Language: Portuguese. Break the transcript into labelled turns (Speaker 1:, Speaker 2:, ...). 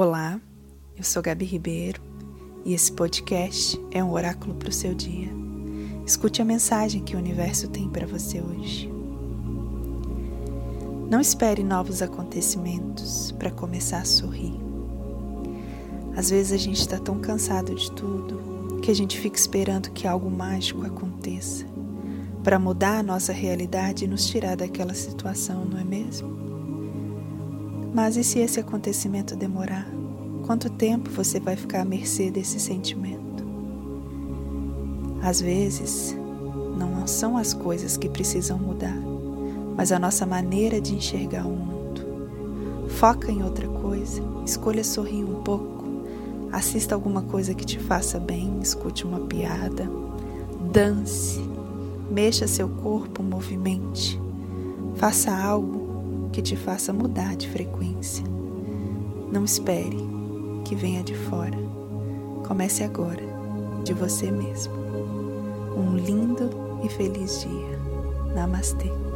Speaker 1: Olá, eu sou Gabi Ribeiro e esse podcast é um oráculo para o seu dia. Escute a mensagem que o universo tem para você hoje. Não espere novos acontecimentos para começar a sorrir. Às vezes a gente está tão cansado de tudo que a gente fica esperando que algo mágico aconteça para mudar a nossa realidade e nos tirar daquela situação, não é mesmo? Mas e se esse acontecimento demorar? Quanto tempo você vai ficar à mercê desse sentimento? Às vezes, não são as coisas que precisam mudar, mas a nossa maneira de enxergar o mundo. Foca em outra coisa, escolha sorrir um pouco, assista alguma coisa que te faça bem, escute uma piada, dance, mexa seu corpo, movimente, faça algo que te faça mudar de frequência. Não espere que venha de fora. Comece agora, de você mesmo. Um lindo e feliz dia. Namastê.